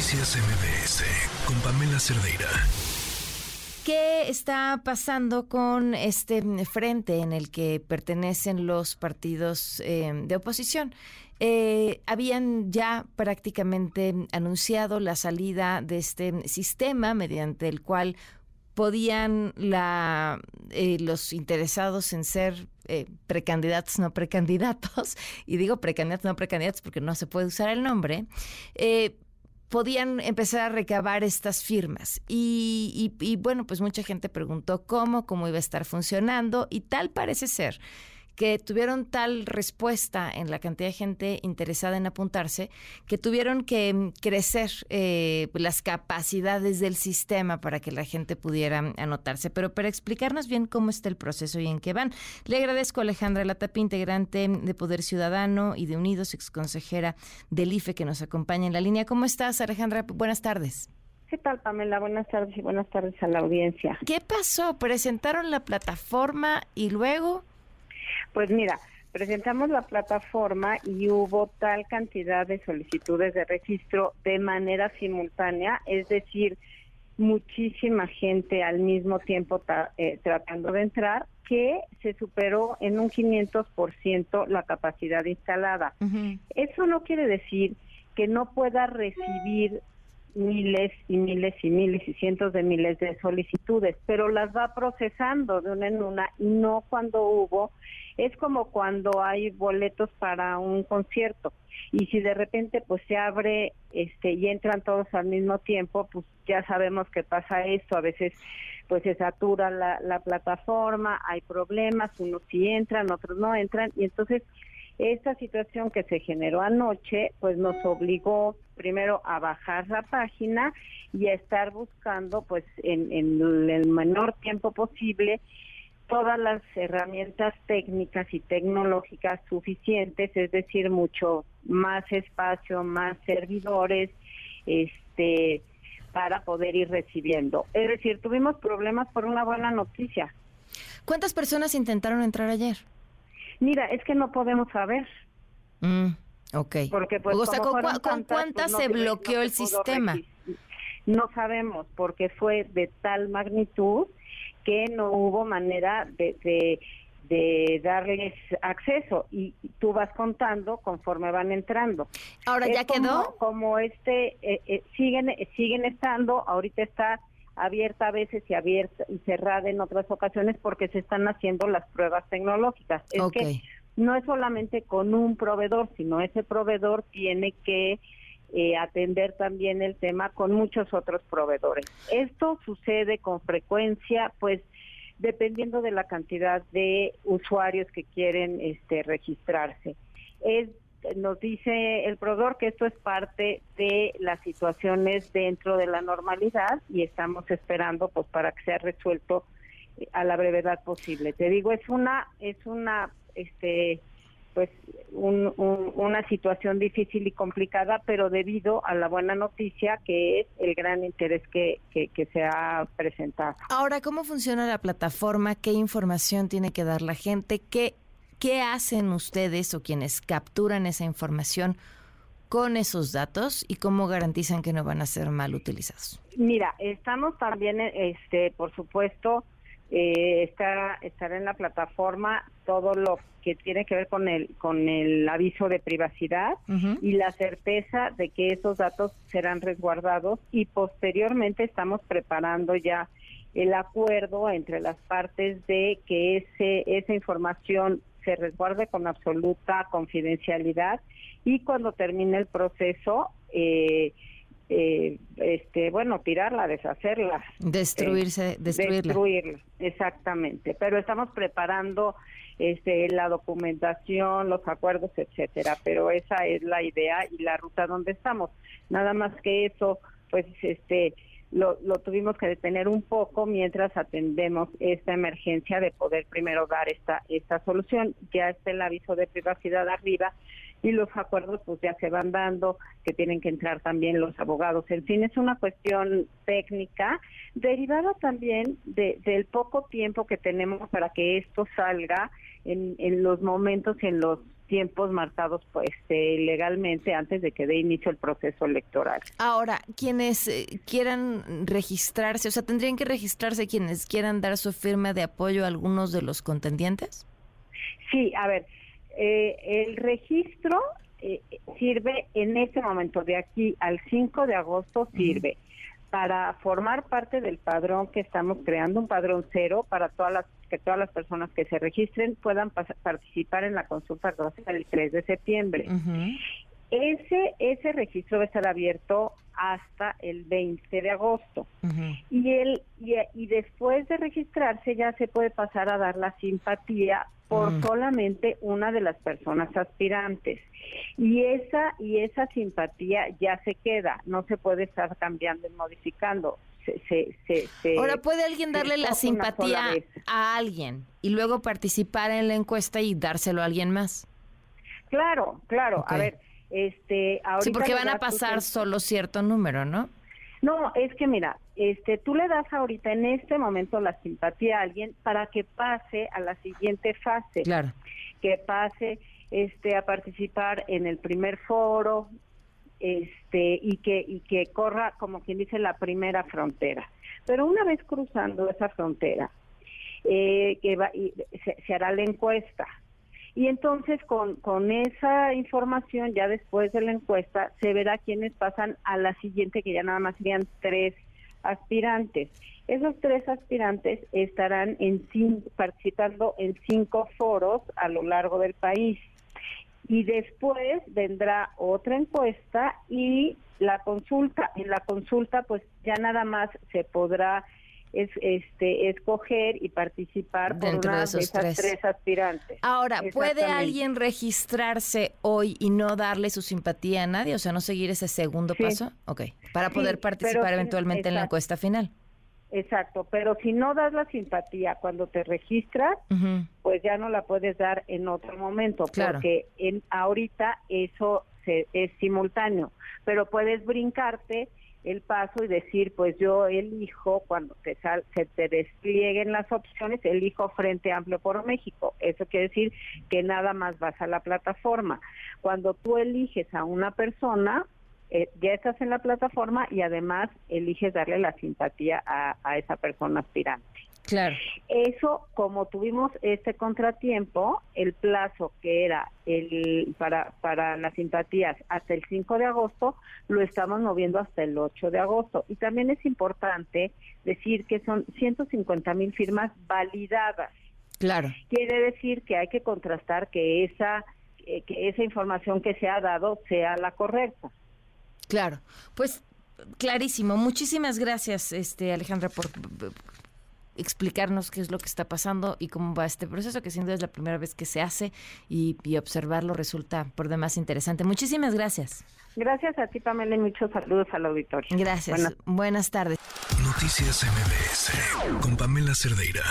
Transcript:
Noticias MBS con Pamela Cerdeira. ¿Qué está pasando con este frente en el que pertenecen los partidos eh, de oposición? Eh, habían ya prácticamente anunciado la salida de este sistema mediante el cual podían eh, los interesados en ser eh, precandidatos, no precandidatos, y digo precandidatos, no precandidatos porque no se puede usar el nombre, eh, podían empezar a recabar estas firmas. Y, y, y bueno, pues mucha gente preguntó cómo, cómo iba a estar funcionando, y tal parece ser que tuvieron tal respuesta en la cantidad de gente interesada en apuntarse, que tuvieron que mm, crecer eh, las capacidades del sistema para que la gente pudiera anotarse. Pero para explicarnos bien cómo está el proceso y en qué van, le agradezco a Alejandra Latapi, integrante de Poder Ciudadano y de Unidos, exconsejera del IFE, que nos acompaña en la línea. ¿Cómo estás, Alejandra? Buenas tardes. ¿Qué tal, Pamela? Buenas tardes y buenas tardes a la audiencia. ¿Qué pasó? ¿Presentaron la plataforma y luego? Pues mira, presentamos la plataforma y hubo tal cantidad de solicitudes de registro de manera simultánea, es decir, muchísima gente al mismo tiempo eh, tratando de entrar, que se superó en un 500% la capacidad instalada. Eso no quiere decir que no pueda recibir miles y miles y miles y cientos de miles de solicitudes, pero las va procesando de una en una y no cuando hubo es como cuando hay boletos para un concierto. Y si de repente pues se abre este y entran todos al mismo tiempo, pues ya sabemos que pasa esto, a veces pues se satura la, la plataforma, hay problemas, unos sí entran, otros no entran y entonces esta situación que se generó anoche pues nos obligó primero a bajar la página y a estar buscando pues en, en el menor tiempo posible todas las herramientas técnicas y tecnológicas suficientes, es decir, mucho más espacio, más servidores, este, para poder ir recibiendo. Es decir, tuvimos problemas por una buena noticia. ¿Cuántas personas intentaron entrar ayer? Mira, es que no podemos saber. Mm, ok. Porque pues, ¿con, cuántas pues, se bloqueó el sistema? No sabemos, porque fue de tal magnitud que no hubo manera de, de, darles acceso y tú vas contando conforme van entrando. Ahora ya quedó. Como este eh, eh, siguen siguen estando, ahorita está abierta a veces y abierta y cerrada en otras ocasiones porque se están haciendo las pruebas tecnológicas. Es que no es solamente con un proveedor, sino ese proveedor tiene que eh, atender también el tema con muchos otros proveedores. Esto sucede con frecuencia, pues dependiendo de la cantidad de usuarios que quieren este, registrarse. Es, nos dice el proveedor que esto es parte de las situaciones dentro de la normalidad y estamos esperando pues para que sea resuelto a la brevedad posible. Te digo, es una es una este pues una situación difícil y complicada, pero debido a la buena noticia que es el gran interés que, que, se ha presentado. Ahora, ¿cómo funciona la plataforma? ¿Qué información tiene que dar la gente? ¿Qué, qué hacen ustedes o quienes capturan esa información? con esos datos y cómo garantizan que no van a ser mal utilizados? Mira, estamos también, este, por supuesto, eh, está, estará en la plataforma todo lo que tiene que ver con el con el aviso de privacidad y la certeza de que esos datos serán resguardados y posteriormente estamos preparando ya el acuerdo entre las partes de que ese esa información se resguarde con absoluta confidencialidad y cuando termine el proceso eh, eh, este, bueno, tirarla, deshacerla. Destruirse, eh, destruirla. Destruirla, exactamente. Pero estamos preparando este, la documentación, los acuerdos, etcétera. Pero esa es la idea y la ruta donde estamos. Nada más que eso, pues, este, lo, lo tuvimos que detener un poco mientras atendemos esta emergencia de poder primero dar esta esta solución. Ya está el aviso de privacidad arriba y los acuerdos pues ya se van dando, que tienen que entrar también los abogados. En fin, es una cuestión técnica derivada también de, del poco tiempo que tenemos para que esto salga en, en los momentos y en los tiempos marcados pues este, legalmente antes de que dé inicio el proceso electoral. Ahora, quienes eh, quieran registrarse, o sea, ¿tendrían que registrarse quienes quieran dar su firma de apoyo a algunos de los contendientes? Sí, a ver, eh, el registro eh, sirve en este momento, de aquí al 5 de agosto sirve para formar parte del padrón que estamos creando, un padrón cero para todas las que todas las personas que se registren puedan participar en la consulta el 3 de septiembre. Ese ese registro va a estar abierto hasta el 20 de agosto. Y el y, y, después de registrarse ya se puede pasar a dar la simpatía por mm. solamente una de las personas aspirantes. Y esa y esa simpatía ya se queda, no se puede estar cambiando y modificando. Se, se, Ahora, ¿puede alguien darle la simpatía a alguien y luego participar en la encuesta y dárselo a alguien más? Claro, claro. A ver, este... sí, porque van a pasar solo cierto número, ¿no? No, es que mira, este, tú le das ahorita en este momento la simpatía a alguien para que pase a la siguiente fase. Claro. Que pase este a participar en el primer foro, este y que y que corra como quien dice la primera frontera. Pero una vez cruzando esa frontera, eh, que va, y se hará la encuesta y entonces con, con esa información, ya después de la encuesta, se verá quiénes pasan a la siguiente, que ya nada más serían tres aspirantes. Esos tres aspirantes estarán en participando en cinco foros a lo largo del país. Y después vendrá otra encuesta y la consulta. En la consulta, pues ya nada más se podrá es este escoger y participar por una de, esos esas tres. aspirantes. Ahora, ¿puede alguien registrarse hoy y no darle su simpatía a nadie? O sea, no seguir ese segundo paso. Ok, para poder participar eventualmente en la encuesta final. Exacto, pero si no das la simpatía cuando te registras, pues ya no la puedes dar en otro momento, porque en ahorita eso se, es simultáneo, pero puedes brincarte el paso y decir, pues yo elijo, cuando te sal, se te desplieguen las opciones, elijo Frente Amplio por México. Eso quiere decir que nada más vas a la plataforma. Cuando tú eliges a una persona, eh, ya estás en la plataforma y además eliges darle la simpatía a, a esa persona aspirante. Claro. Eso, como tuvimos este contratiempo, el plazo que era el para, para las simpatías hasta el 5 de agosto, lo estamos moviendo hasta el 8 de agosto. Y también es importante decir que son 150 mil firmas validadas. Claro. Quiere decir que hay que contrastar que esa, eh, que esa información que se ha dado sea la correcta. Claro. Pues clarísimo. Muchísimas gracias, este Alejandra, por explicarnos qué es lo que está pasando y cómo va este proceso, que sin duda es la primera vez que se hace y, observarlo resulta por demás interesante. Muchísimas gracias. Gracias a ti, Pamela, y muchos saludos al auditorio. Gracias. Buenas, Buenas tardes. Noticias MBS con Pamela Cerdeira.